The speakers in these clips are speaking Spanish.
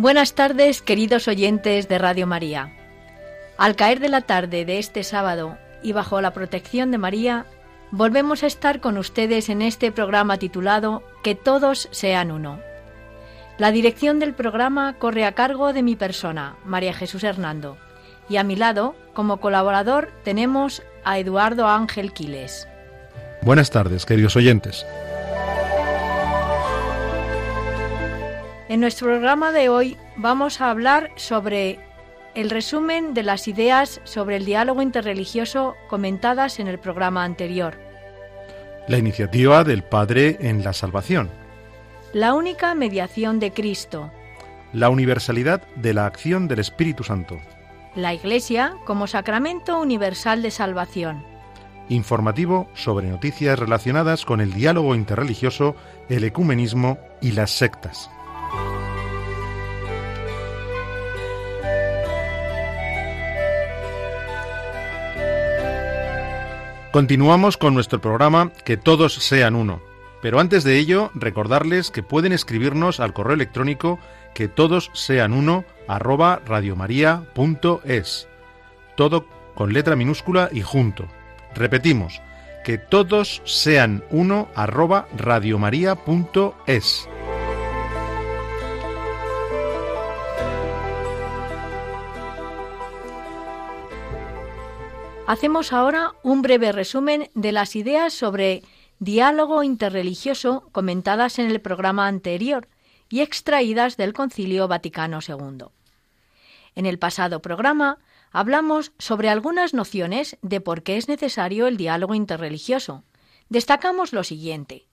Buenas tardes, queridos oyentes de Radio María. Al caer de la tarde de este sábado y bajo la protección de María, volvemos a estar con ustedes en este programa titulado Que todos sean uno. La dirección del programa corre a cargo de mi persona, María Jesús Hernando, y a mi lado, como colaborador, tenemos a Eduardo Ángel Quiles. Buenas tardes, queridos oyentes. En nuestro programa de hoy vamos a hablar sobre el resumen de las ideas sobre el diálogo interreligioso comentadas en el programa anterior. La iniciativa del Padre en la salvación. La única mediación de Cristo. La universalidad de la acción del Espíritu Santo. La Iglesia como sacramento universal de salvación. Informativo sobre noticias relacionadas con el diálogo interreligioso, el ecumenismo y las sectas. Continuamos con nuestro programa Que todos sean uno. Pero antes de ello, recordarles que pueden escribirnos al correo electrónico que todos sean uno arroba radiomaria.es. Todo con letra minúscula y junto. Repetimos, que todos sean uno arroba radiomaria.es. Hacemos ahora un breve resumen de las ideas sobre diálogo interreligioso comentadas en el programa anterior y extraídas del Concilio Vaticano II. En el pasado programa hablamos sobre algunas nociones de por qué es necesario el diálogo interreligioso. Destacamos lo siguiente.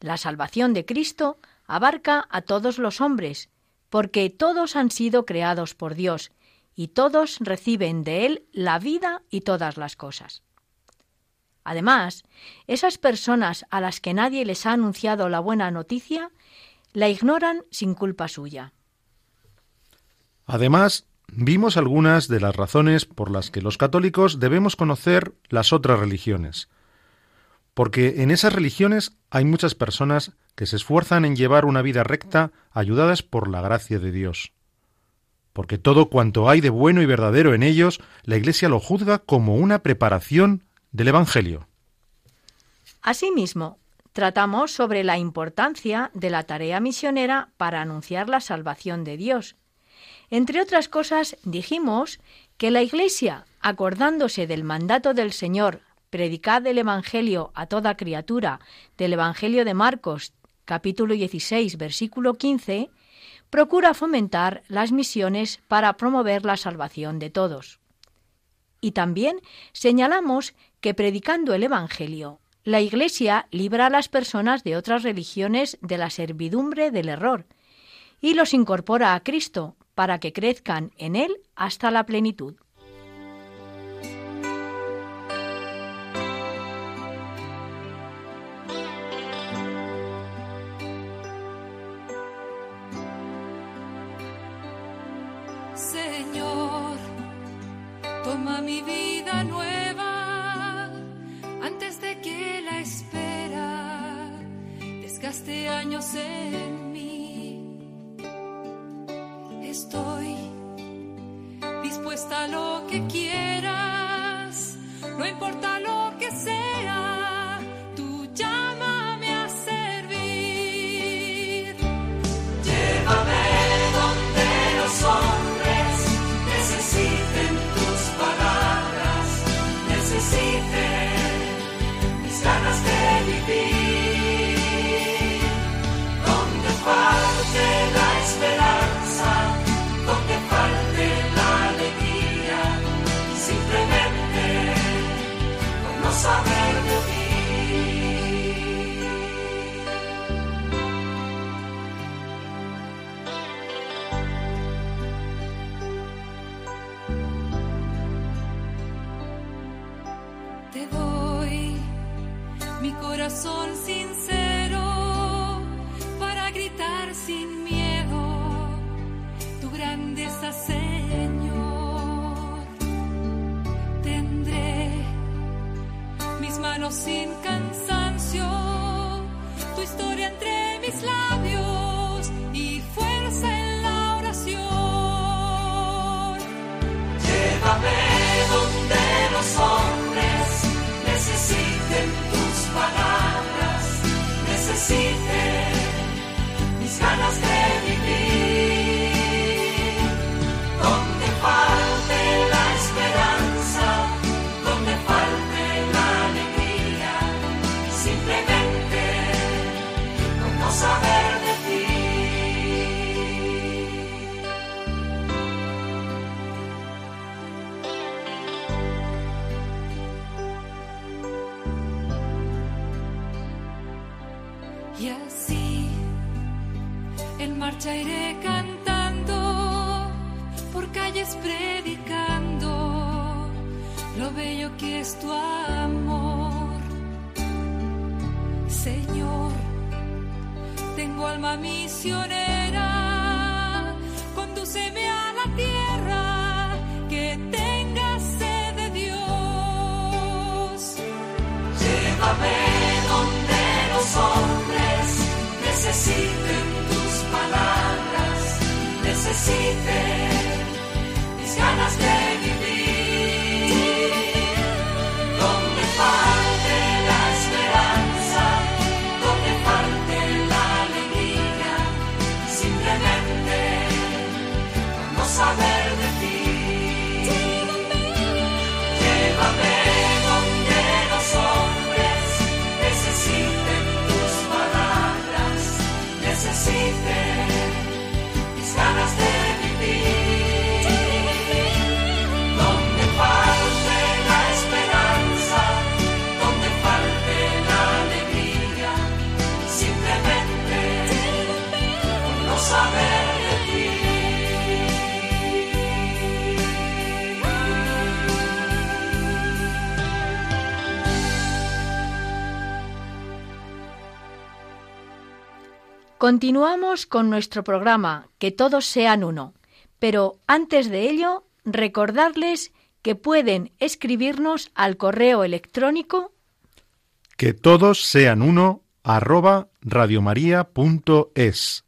La salvación de Cristo abarca a todos los hombres, porque todos han sido creados por Dios y todos reciben de Él la vida y todas las cosas. Además, esas personas a las que nadie les ha anunciado la buena noticia, la ignoran sin culpa suya. Además, vimos algunas de las razones por las que los católicos debemos conocer las otras religiones. Porque en esas religiones hay muchas personas que se esfuerzan en llevar una vida recta ayudadas por la gracia de Dios porque todo cuanto hay de bueno y verdadero en ellos, la Iglesia lo juzga como una preparación del Evangelio. Asimismo, tratamos sobre la importancia de la tarea misionera para anunciar la salvación de Dios. Entre otras cosas, dijimos que la Iglesia, acordándose del mandato del Señor, predicad el Evangelio a toda criatura, del Evangelio de Marcos, capítulo 16, versículo 15, procura fomentar las misiones para promover la salvación de todos. Y también señalamos que predicando el Evangelio, la Iglesia libra a las personas de otras religiones de la servidumbre del error y los incorpora a Cristo para que crezcan en Él hasta la plenitud. En mí. Estoy dispuesta a lo que quieras, no importa lo marcha iré cantando, por calles predicando lo bello que es tu amor. Señor, tengo alma misionera, condúceme a la tierra que tenga sed de Dios. Llévame donde los hombres necesiten necesiten mis ganas de Continuamos con nuestro programa Que todos sean uno, pero antes de ello, recordarles que pueden escribirnos al correo electrónico Que todos sean uno arroba radiomaria.es.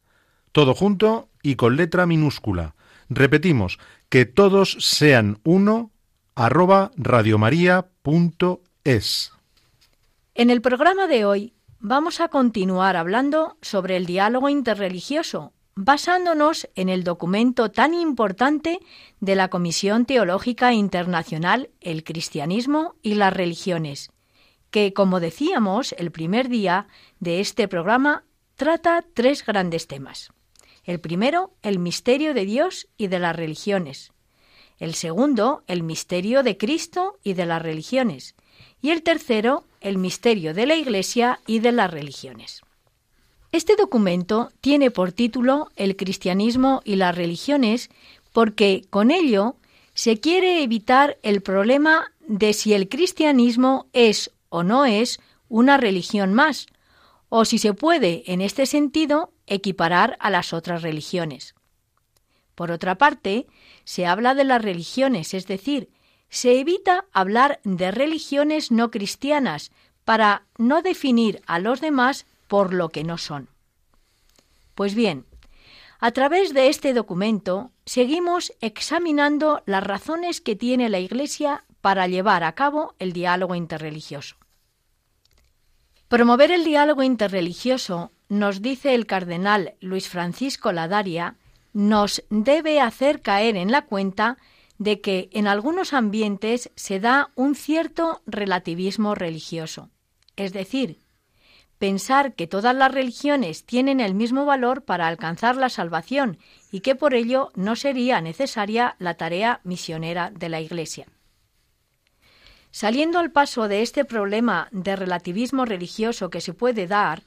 Todo junto y con letra minúscula. Repetimos, que todos sean uno arroba radiomaria.es. En el programa de hoy vamos a continuar hablando sobre el diálogo interreligioso, basándonos en el documento tan importante de la Comisión Teológica Internacional, el Cristianismo y las Religiones, que, como decíamos el primer día de este programa, trata tres grandes temas. El primero, el misterio de Dios y de las religiones. El segundo, el misterio de Cristo y de las religiones. Y el tercero, el misterio de la Iglesia y de las religiones. Este documento tiene por título El cristianismo y las religiones porque con ello se quiere evitar el problema de si el cristianismo es o no es una religión más, o si se puede, en este sentido, equiparar a las otras religiones. Por otra parte, se habla de las religiones, es decir, se evita hablar de religiones no cristianas para no definir a los demás por lo que no son. Pues bien, a través de este documento seguimos examinando las razones que tiene la Iglesia para llevar a cabo el diálogo interreligioso. Promover el diálogo interreligioso, nos dice el cardenal Luis Francisco Ladaria, nos debe hacer caer en la cuenta de que en algunos ambientes se da un cierto relativismo religioso, es decir, pensar que todas las religiones tienen el mismo valor para alcanzar la salvación y que por ello no sería necesaria la tarea misionera de la Iglesia. Saliendo al paso de este problema de relativismo religioso que se puede dar,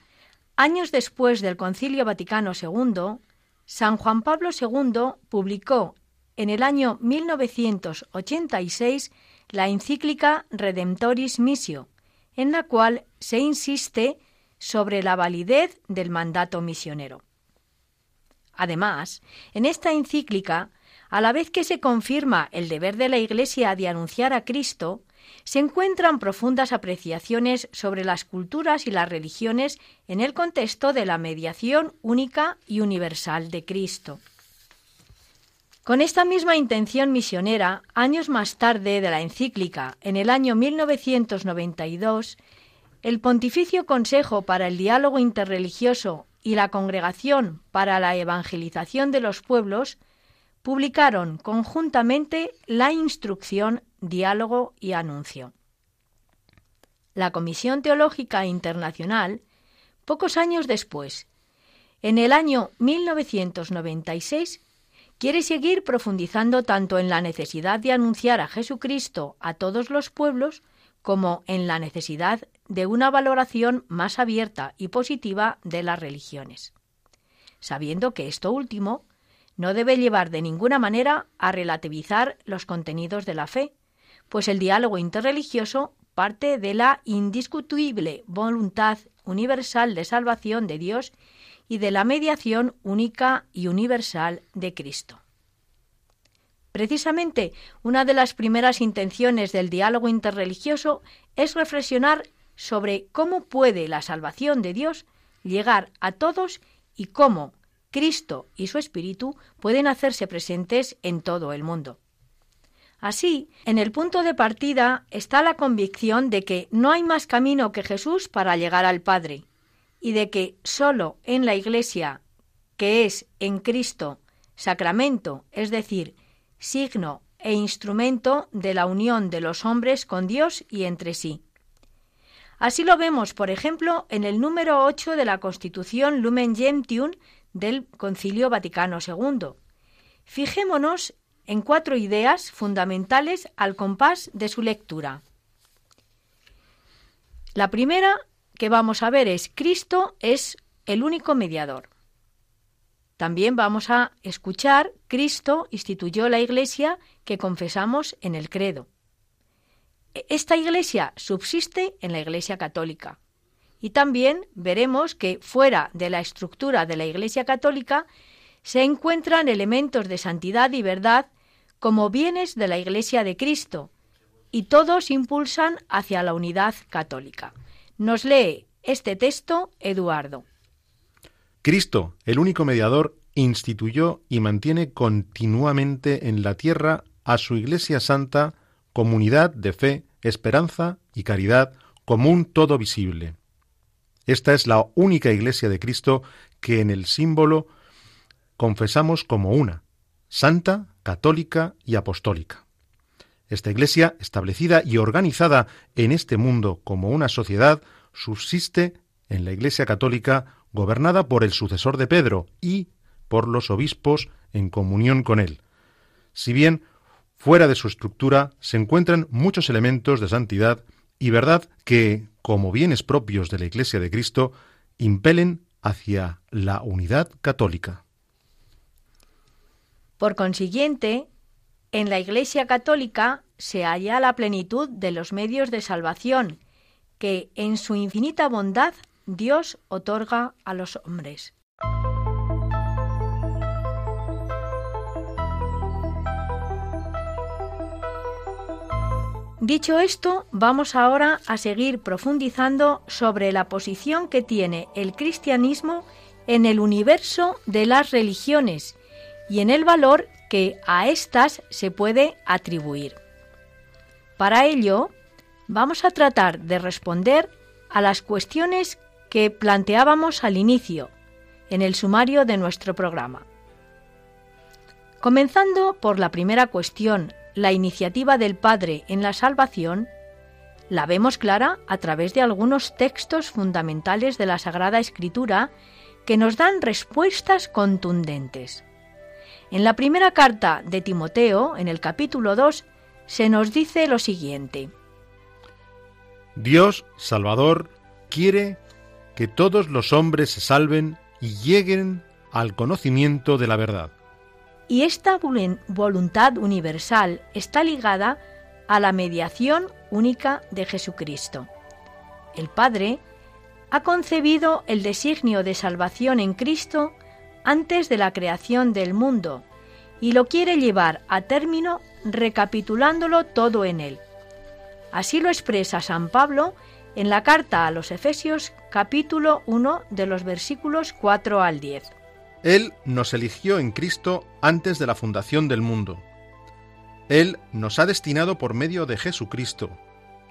años después del Concilio Vaticano II, San Juan Pablo II publicó en el año 1986 la encíclica Redemptoris Missio, en la cual se insiste sobre la validez del mandato misionero. Además, en esta encíclica, a la vez que se confirma el deber de la Iglesia de anunciar a Cristo, se encuentran profundas apreciaciones sobre las culturas y las religiones en el contexto de la mediación única y universal de Cristo. Con esta misma intención misionera, años más tarde de la encíclica, en el año 1992, el Pontificio Consejo para el Diálogo Interreligioso y la Congregación para la Evangelización de los Pueblos publicaron conjuntamente la instrucción Diálogo y Anuncio. La Comisión Teológica Internacional, pocos años después, en el año 1996, quiere seguir profundizando tanto en la necesidad de anunciar a Jesucristo a todos los pueblos como en la necesidad de una valoración más abierta y positiva de las religiones, sabiendo que esto último no debe llevar de ninguna manera a relativizar los contenidos de la fe, pues el diálogo interreligioso parte de la indiscutible voluntad universal de salvación de Dios y de la mediación única y universal de Cristo. Precisamente, una de las primeras intenciones del diálogo interreligioso es reflexionar sobre cómo puede la salvación de Dios llegar a todos y cómo Cristo y su Espíritu pueden hacerse presentes en todo el mundo. Así, en el punto de partida está la convicción de que no hay más camino que Jesús para llegar al Padre, y de que sólo en la Iglesia, que es en Cristo sacramento, es decir, signo e instrumento de la unión de los hombres con Dios y entre sí. Así lo vemos, por ejemplo, en el número 8 de la Constitución Lumen Gentium del Concilio Vaticano II. Fijémonos en cuatro ideas fundamentales al compás de su lectura. La primera que vamos a ver es Cristo es el único mediador. También vamos a escuchar Cristo instituyó la Iglesia que confesamos en el credo. Esta Iglesia subsiste en la Iglesia católica. Y también veremos que fuera de la estructura de la Iglesia católica se encuentran elementos de santidad y verdad como bienes de la Iglesia de Cristo, y todos impulsan hacia la unidad católica. Nos lee este texto Eduardo. Cristo, el único mediador, instituyó y mantiene continuamente en la tierra a su Iglesia Santa, comunidad de fe, esperanza y caridad, común todo visible. Esta es la única Iglesia de Cristo que en el símbolo confesamos como una, santa, católica y apostólica. Esta Iglesia, establecida y organizada en este mundo como una sociedad, subsiste en la Iglesia católica gobernada por el sucesor de Pedro y por los obispos en comunión con él. Si bien fuera de su estructura se encuentran muchos elementos de santidad y verdad que, como bienes propios de la Iglesia de Cristo, impelen hacia la unidad católica. Por consiguiente, en la Iglesia católica se halla la plenitud de los medios de salvación que, en su infinita bondad, Dios otorga a los hombres. Dicho esto, vamos ahora a seguir profundizando sobre la posición que tiene el cristianismo en el universo de las religiones y en el valor que a éstas se puede atribuir. Para ello, vamos a tratar de responder a las cuestiones que planteábamos al inicio, en el sumario de nuestro programa. Comenzando por la primera cuestión la iniciativa del Padre en la salvación, la vemos clara a través de algunos textos fundamentales de la Sagrada Escritura que nos dan respuestas contundentes. En la primera carta de Timoteo, en el capítulo 2, se nos dice lo siguiente. Dios, Salvador, quiere que todos los hombres se salven y lleguen al conocimiento de la verdad y esta voluntad universal está ligada a la mediación única de Jesucristo. el Padre, ha concebido el designio de salvación en Cristo antes de la creación del mundo y lo quiere llevar a término recapitulándolo todo en él. Así lo expresa San Pablo en la carta a los Efesios capítulo 1 de los versículos 4 al 10. Él nos eligió en Cristo antes de la fundación del mundo. Él nos ha destinado por medio de Jesucristo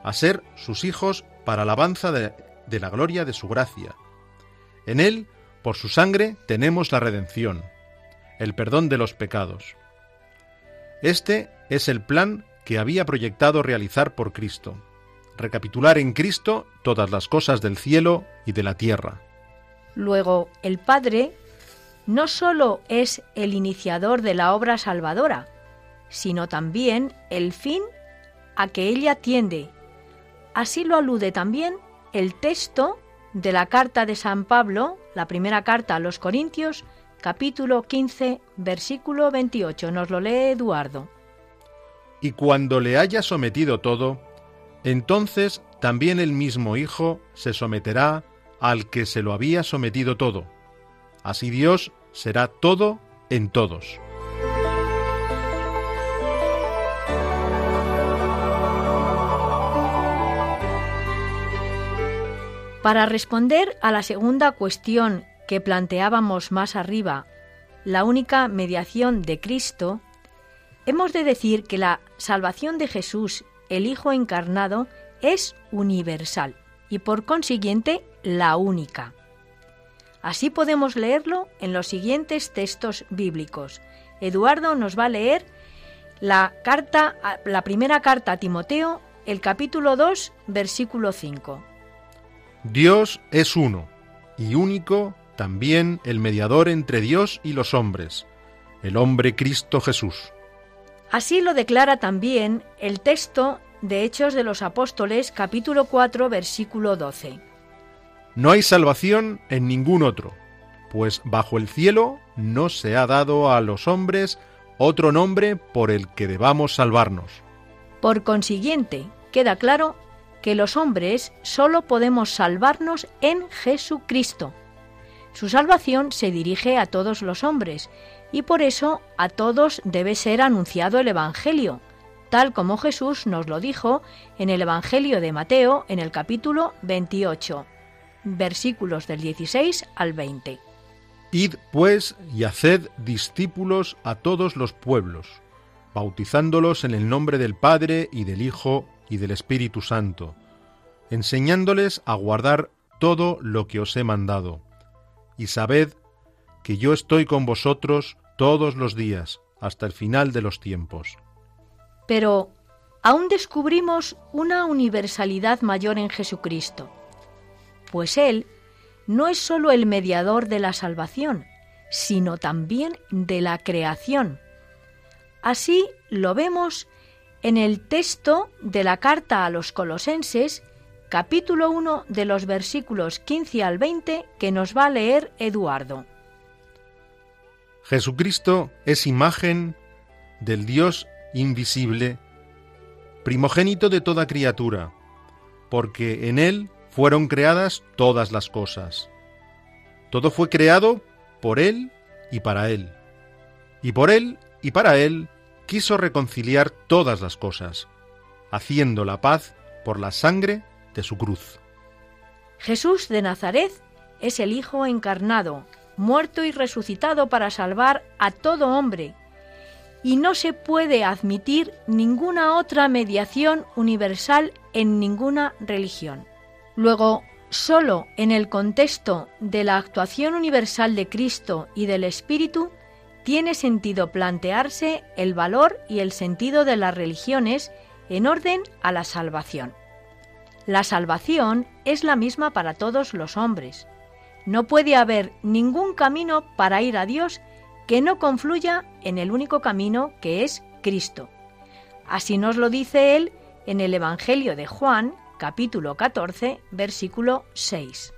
a ser sus hijos para alabanza de, de la gloria de su gracia. En Él, por su sangre, tenemos la redención, el perdón de los pecados. Este es el plan que había proyectado realizar por Cristo, recapitular en Cristo todas las cosas del cielo y de la tierra. Luego, el Padre no sólo es el iniciador de la obra salvadora, sino también el fin a que ella tiende. Así lo alude también el texto de la carta de San Pablo, la primera carta a los Corintios, capítulo 15, versículo 28. Nos lo lee Eduardo. Y cuando le haya sometido todo, entonces también el mismo Hijo se someterá al que se lo había sometido todo. Así Dios será todo en todos. Para responder a la segunda cuestión que planteábamos más arriba, la única mediación de Cristo, hemos de decir que la salvación de Jesús, el Hijo encarnado, es universal y por consiguiente la única. Así podemos leerlo en los siguientes textos bíblicos. Eduardo nos va a leer la carta la primera carta a Timoteo, el capítulo 2, versículo 5. Dios es uno y único también el mediador entre Dios y los hombres, el hombre Cristo Jesús. Así lo declara también el texto de Hechos de los Apóstoles capítulo 4 versículo 12. No hay salvación en ningún otro, pues bajo el cielo no se ha dado a los hombres otro nombre por el que debamos salvarnos. Por consiguiente, queda claro que los hombres solo podemos salvarnos en Jesucristo. Su salvación se dirige a todos los hombres y por eso a todos debe ser anunciado el Evangelio, tal como Jesús nos lo dijo en el Evangelio de Mateo en el capítulo 28, versículos del 16 al 20. Id pues y haced discípulos a todos los pueblos, bautizándolos en el nombre del Padre y del Hijo y del Espíritu Santo, enseñándoles a guardar todo lo que os he mandado. Y sabed que yo estoy con vosotros todos los días, hasta el final de los tiempos. Pero aún descubrimos una universalidad mayor en Jesucristo, pues Él no es sólo el mediador de la salvación, sino también de la creación. Así lo vemos en el texto de la carta a los colosenses, capítulo 1 de los versículos 15 al 20 que nos va a leer Eduardo. Jesucristo es imagen del Dios invisible, primogénito de toda criatura, porque en Él fueron creadas todas las cosas. Todo fue creado por Él y para Él. Y por Él y para Él quiso reconciliar todas las cosas, haciendo la paz por la sangre de su cruz. Jesús de Nazaret es el Hijo encarnado, muerto y resucitado para salvar a todo hombre, y no se puede admitir ninguna otra mediación universal en ninguna religión. Luego, solo en el contexto de la actuación universal de Cristo y del Espíritu tiene sentido plantearse el valor y el sentido de las religiones en orden a la salvación. La salvación es la misma para todos los hombres. No puede haber ningún camino para ir a Dios que no confluya en el único camino que es Cristo. Así nos lo dice él en el Evangelio de Juan, capítulo 14, versículo 6.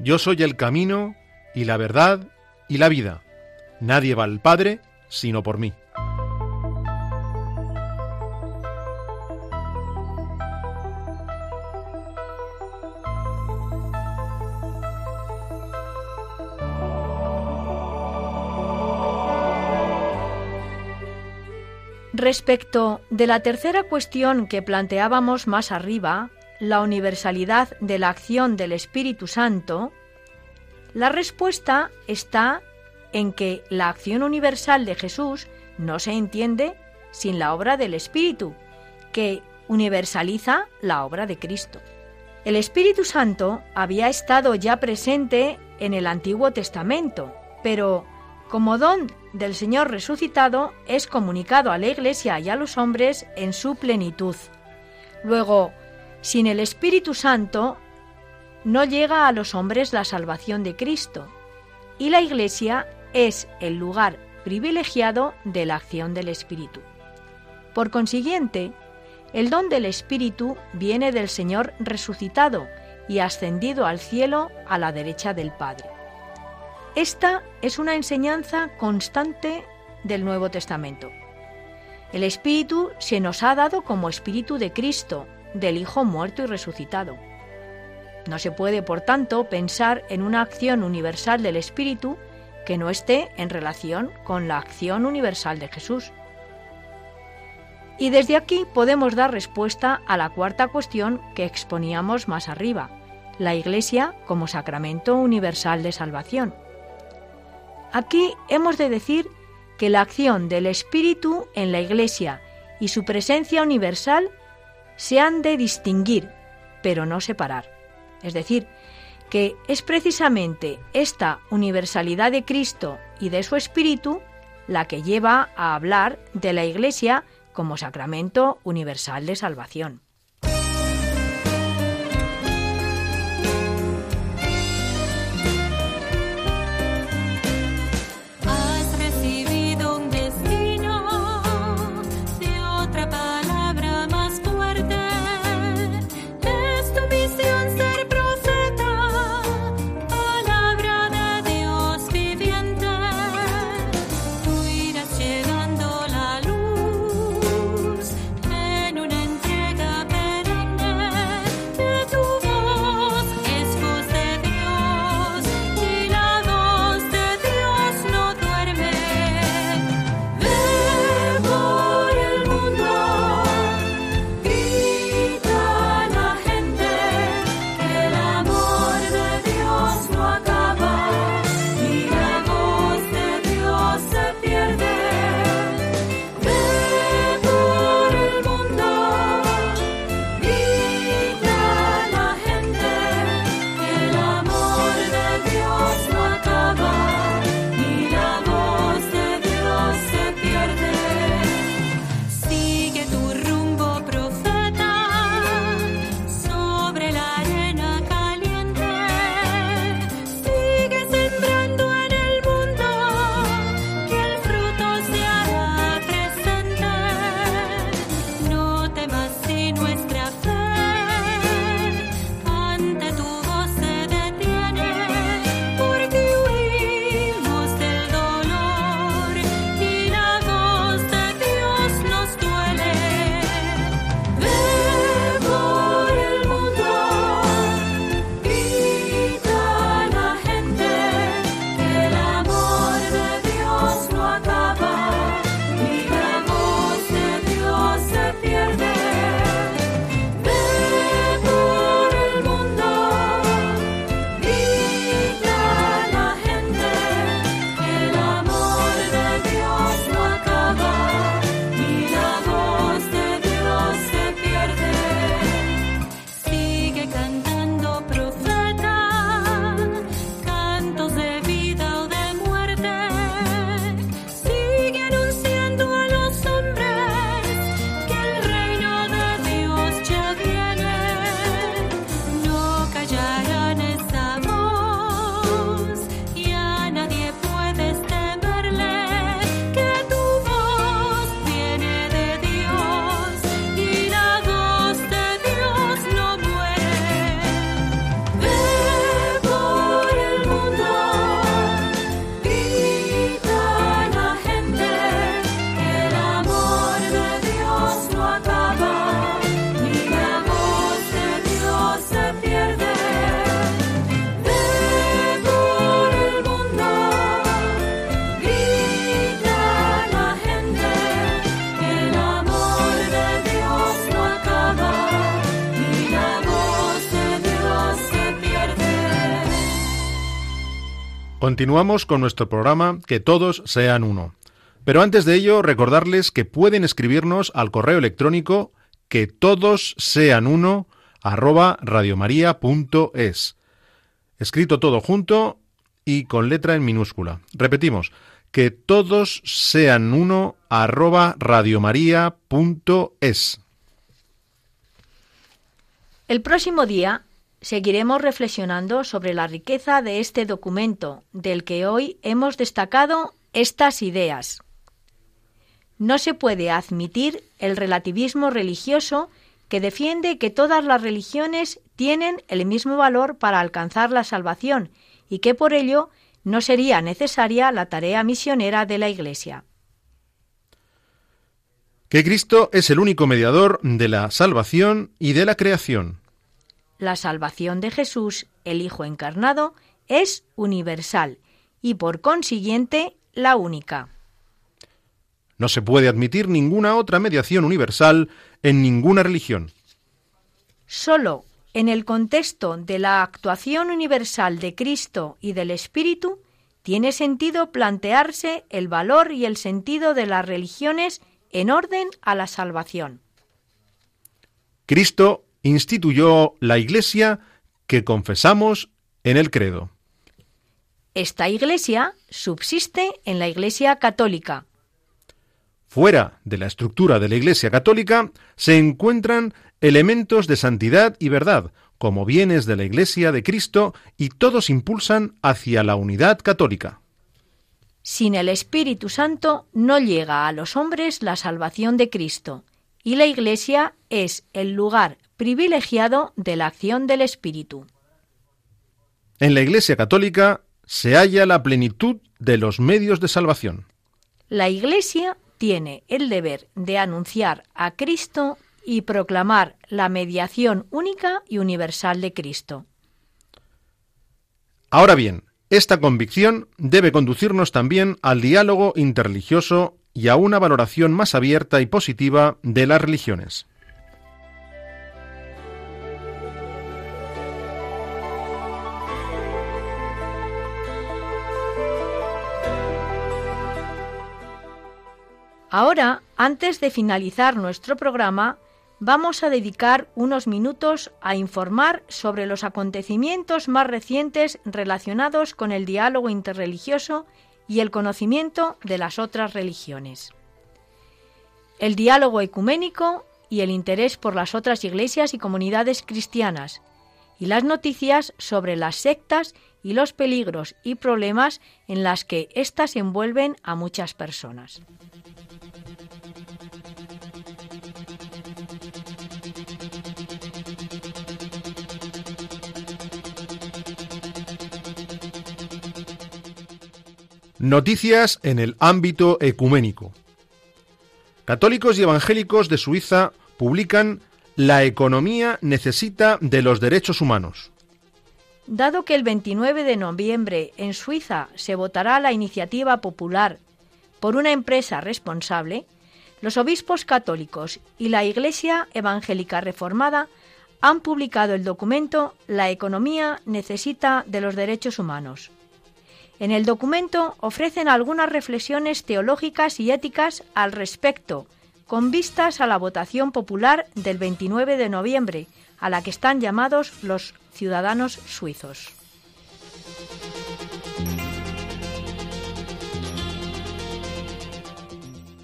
Yo soy el camino y la verdad y la vida. Nadie va al Padre sino por mí. Respecto de la tercera cuestión que planteábamos más arriba, la universalidad de la acción del Espíritu Santo, la respuesta está en que la acción universal de Jesús no se entiende sin la obra del Espíritu, que universaliza la obra de Cristo. El Espíritu Santo había estado ya presente en el Antiguo Testamento, pero como don del Señor resucitado es comunicado a la Iglesia y a los hombres en su plenitud. Luego, sin el Espíritu Santo no llega a los hombres la salvación de Cristo, y la Iglesia es el lugar privilegiado de la acción del Espíritu. Por consiguiente, el don del Espíritu viene del Señor resucitado y ascendido al cielo a la derecha del Padre. Esta es una enseñanza constante del Nuevo Testamento. El Espíritu se nos ha dado como Espíritu de Cristo, del Hijo muerto y resucitado. No se puede, por tanto, pensar en una acción universal del Espíritu que no esté en relación con la acción universal de Jesús. Y desde aquí podemos dar respuesta a la cuarta cuestión que exponíamos más arriba, la Iglesia como sacramento universal de salvación. Aquí hemos de decir que la acción del Espíritu en la Iglesia y su presencia universal se han de distinguir, pero no separar. Es decir, que es precisamente esta universalidad de Cristo y de su Espíritu la que lleva a hablar de la Iglesia como sacramento universal de salvación. Continuamos con nuestro programa Que todos sean uno. Pero antes de ello, recordarles que pueden escribirnos al correo electrónico que todos sean uno arroba radiomaria.es. Escrito todo junto y con letra en minúscula. Repetimos, que todos sean uno arroba radiomaria.es. El próximo día seguiremos reflexionando sobre la riqueza de este documento, del que hoy hemos destacado estas ideas. No se puede admitir el relativismo religioso que defiende que todas las religiones tienen el mismo valor para alcanzar la salvación y que por ello no sería necesaria la tarea misionera de la Iglesia. Que Cristo es el único mediador de la salvación y de la creación. La salvación de Jesús, el Hijo encarnado, es universal y por consiguiente la única. No se puede admitir ninguna otra mediación universal en ninguna religión. Solo en el contexto de la actuación universal de Cristo y del Espíritu, tiene sentido plantearse el valor y el sentido de las religiones en orden a la salvación. Cristo instituyó la Iglesia que confesamos en el credo. Esta Iglesia subsiste en la Iglesia católica. Fuera de la estructura de la Iglesia católica se encuentran elementos de santidad y verdad, como bienes de la Iglesia de Cristo, y todos impulsan hacia la unidad católica. Sin el Espíritu Santo no llega a los hombres la salvación de Cristo, y la Iglesia es el lugar privilegiado de la acción del Espíritu. En la Iglesia católica se halla la plenitud de los medios de salvación. La Iglesia tiene el deber de anunciar a Cristo y proclamar la mediación única y universal de Cristo. Ahora bien, esta convicción debe conducirnos también al diálogo interreligioso y a una valoración más abierta y positiva de las religiones. Ahora, antes de finalizar nuestro programa, vamos a dedicar unos minutos a informar sobre los acontecimientos más recientes relacionados con el diálogo interreligioso y el conocimiento de las otras religiones. El diálogo ecuménico y el interés por las otras iglesias y comunidades cristianas, y las noticias sobre las sectas y los peligros y problemas en las que éstas envuelven a muchas personas. Noticias en el ámbito ecuménico. Católicos y evangélicos de Suiza publican La economía necesita de los derechos humanos. Dado que el 29 de noviembre en Suiza se votará la iniciativa popular por una empresa responsable, los obispos católicos y la Iglesia Evangélica Reformada han publicado el documento La economía necesita de los derechos humanos. En el documento ofrecen algunas reflexiones teológicas y éticas al respecto, con vistas a la votación popular del 29 de noviembre, a la que están llamados los ciudadanos suizos.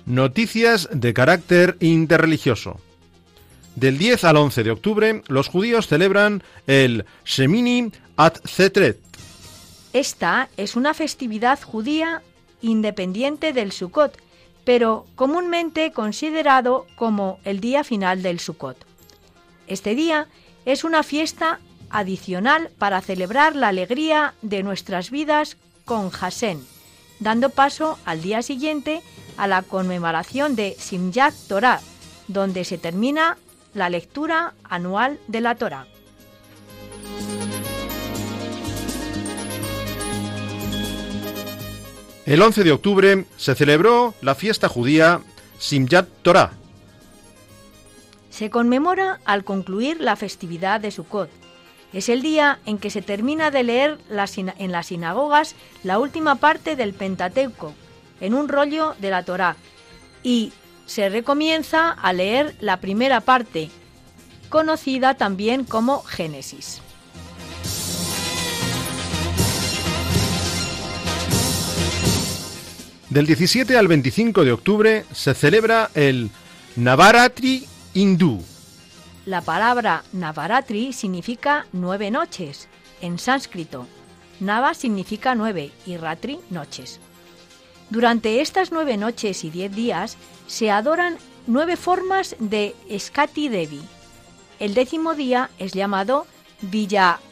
Noticias de carácter interreligioso. Del 10 al 11 de octubre, los judíos celebran el Shemini Atzetret, esta es una festividad judía independiente del Sukkot, pero comúnmente considerado como el día final del Sukkot. Este día es una fiesta adicional para celebrar la alegría de nuestras vidas con Hasén, dando paso al día siguiente a la conmemoración de Simjat Torah, donde se termina la lectura anual de la Torah. El 11 de octubre se celebró la fiesta judía Simjat Torah. Se conmemora al concluir la festividad de Sukkot. Es el día en que se termina de leer en las sinagogas la última parte del Pentateuco, en un rollo de la Torá, y se recomienza a leer la primera parte, conocida también como Génesis. Del 17 al 25 de octubre se celebra el Navaratri hindú. La palabra Navaratri significa nueve noches en sánscrito. Nava significa nueve y Ratri noches. Durante estas nueve noches y diez días se adoran nueve formas de Skati Devi. El décimo día es llamado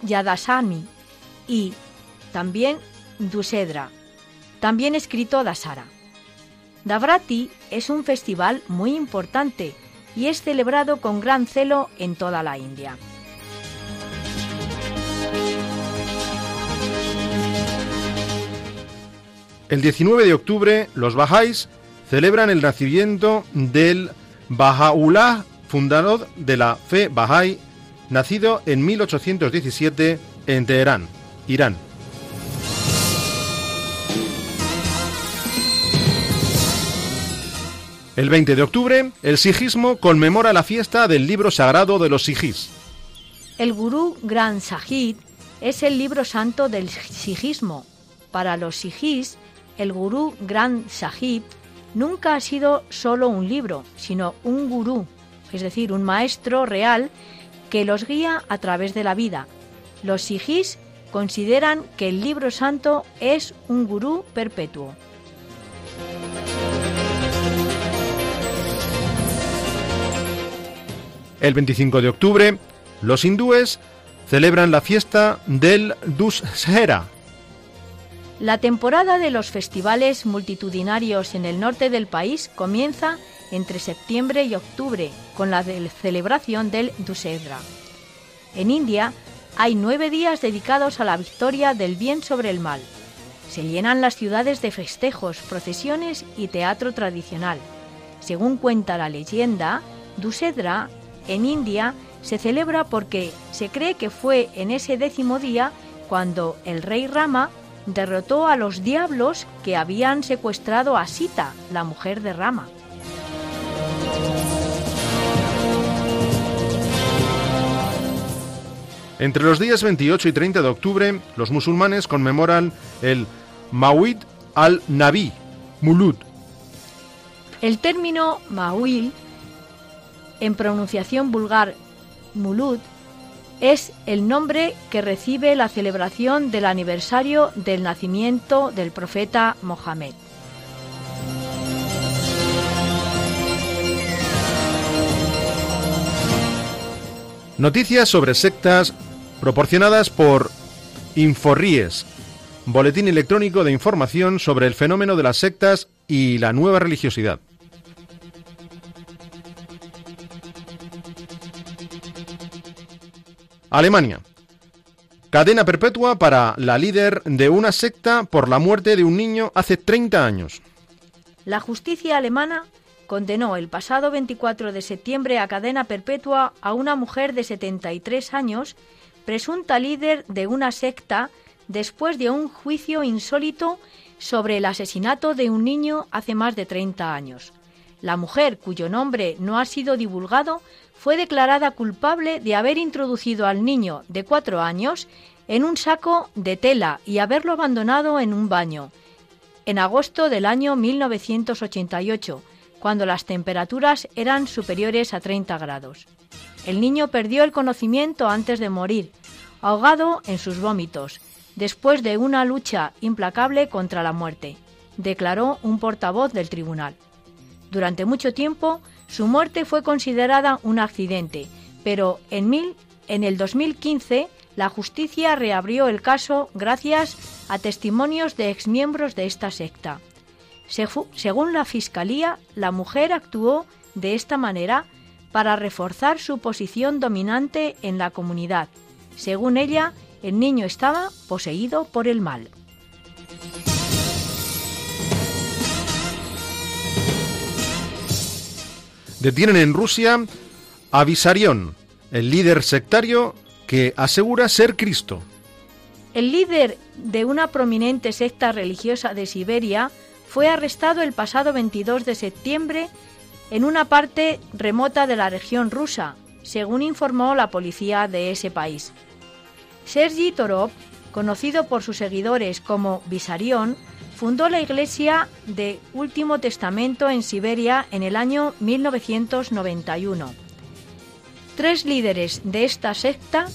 Yadasami y también Dusedra, también escrito Dasara. Davrati es un festival muy importante y es celebrado con gran celo en toda la India. El 19 de octubre, los Bahá'ís celebran el nacimiento del Baha'u'llah, fundador de la fe Bahá'í, nacido en 1817 en Teherán, Irán. El 20 de octubre, el sijismo conmemora la fiesta del libro sagrado de los sijis. El Gurú Gran Sahib es el libro santo del sijismo. Para los sijis, el Gurú Gran Sahib nunca ha sido solo un libro, sino un gurú, es decir, un maestro real que los guía a través de la vida. Los sijis consideran que el libro santo es un gurú perpetuo. El 25 de octubre, los hindúes celebran la fiesta del Dussehra, la temporada de los festivales multitudinarios en el norte del país comienza entre septiembre y octubre con la celebración del Dussehra. En India hay nueve días dedicados a la victoria del bien sobre el mal. Se llenan las ciudades de festejos, procesiones y teatro tradicional. Según cuenta la leyenda, en India se celebra porque se cree que fue en ese décimo día cuando el rey Rama derrotó a los diablos que habían secuestrado a Sita, la mujer de Rama. Entre los días 28 y 30 de octubre, los musulmanes conmemoran el Mawid al-Nabi, Mulud. El término Mawil, en pronunciación vulgar Mulud, es el nombre que recibe la celebración del aniversario del nacimiento del profeta Mohammed. Noticias sobre sectas proporcionadas por Inforries, boletín electrónico de información sobre el fenómeno de las sectas y la nueva religiosidad. Alemania. Cadena perpetua para la líder de una secta por la muerte de un niño hace 30 años. La justicia alemana condenó el pasado 24 de septiembre a cadena perpetua a una mujer de 73 años, presunta líder de una secta, después de un juicio insólito sobre el asesinato de un niño hace más de 30 años. La mujer, cuyo nombre no ha sido divulgado, fue declarada culpable de haber introducido al niño de cuatro años en un saco de tela y haberlo abandonado en un baño, en agosto del año 1988, cuando las temperaturas eran superiores a 30 grados. El niño perdió el conocimiento antes de morir, ahogado en sus vómitos, después de una lucha implacable contra la muerte, declaró un portavoz del tribunal. Durante mucho tiempo, su muerte fue considerada un accidente, pero en, el 2015 la justicia reabrió el caso gracias a testimonios de exmiembros de esta secta. Según la Fiscalía, la mujer actuó de esta manera para reforzar su posición dominante en la comunidad. Según ella, el niño estaba poseído por el mal. Detienen en Rusia a Visarión, el líder sectario que asegura ser Cristo. El líder de una prominente secta religiosa de Siberia fue arrestado el pasado 22 de septiembre en una parte remota de la región rusa, según informó la policía de ese país. Sergi Torov, conocido por sus seguidores como Visarión, fundó la Iglesia de Último Testamento en Siberia en el año 1991. Tres líderes de esta secta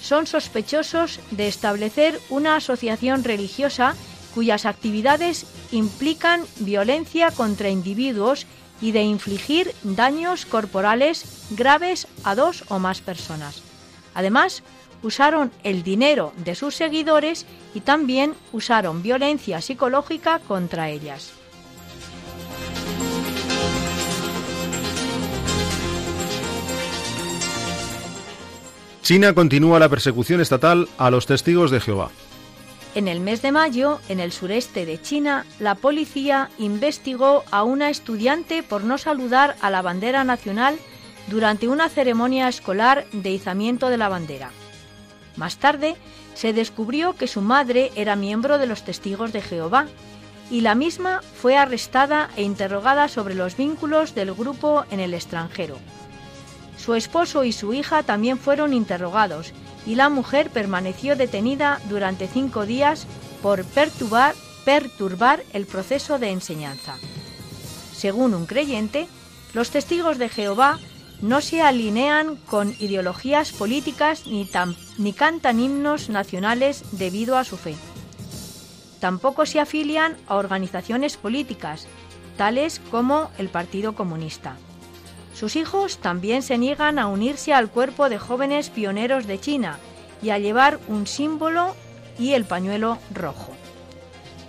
son sospechosos de establecer una asociación religiosa cuyas actividades implican violencia contra individuos y de infligir daños corporales graves a dos o más personas. Además, usaron el dinero de sus seguidores y también usaron violencia psicológica contra ellas. China continúa la persecución estatal a los testigos de Jehová. En el mes de mayo, en el sureste de China, la policía investigó a una estudiante por no saludar a la bandera nacional durante una ceremonia escolar de izamiento de la bandera. Más tarde, se descubrió que su madre era miembro de los testigos de Jehová y la misma fue arrestada e interrogada sobre los vínculos del grupo en el extranjero. Su esposo y su hija también fueron interrogados y la mujer permaneció detenida durante cinco días por perturbar, perturbar el proceso de enseñanza. Según un creyente, los testigos de Jehová no se alinean con ideologías políticas ni, ni cantan himnos nacionales debido a su fe. Tampoco se afilian a organizaciones políticas, tales como el Partido Comunista. Sus hijos también se niegan a unirse al cuerpo de jóvenes pioneros de China y a llevar un símbolo y el pañuelo rojo.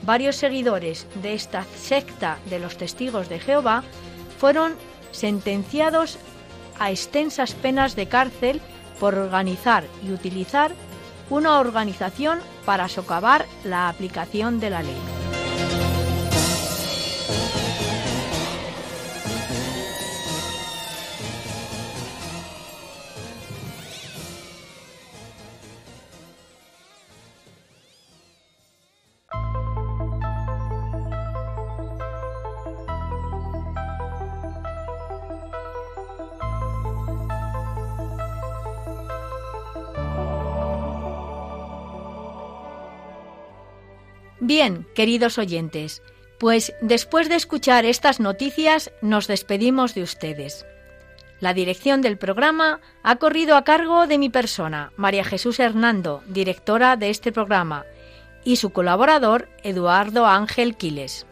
Varios seguidores de esta secta de los testigos de Jehová fueron sentenciados a extensas penas de cárcel por organizar y utilizar una organización para socavar la aplicación de la ley. Bien, queridos oyentes, pues después de escuchar estas noticias nos despedimos de ustedes. La dirección del programa ha corrido a cargo de mi persona, María Jesús Hernando, directora de este programa, y su colaborador, Eduardo Ángel Quiles.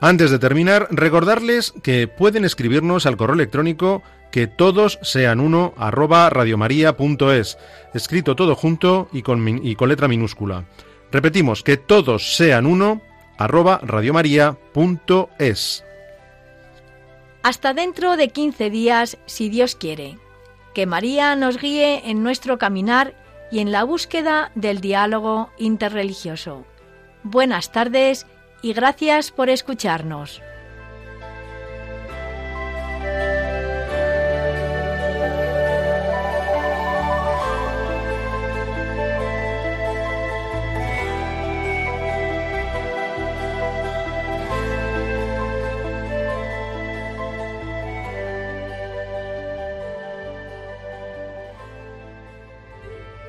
Antes de terminar, recordarles que pueden escribirnos al correo electrónico que todos sean uno arroba radiomaria.es, escrito todo junto y con, y con letra minúscula. Repetimos, que todos sean uno, arroba radiomaria.es. Hasta dentro de 15 días, si Dios quiere. Que María nos guíe en nuestro caminar y en la búsqueda del diálogo interreligioso. Buenas tardes y gracias por escucharnos.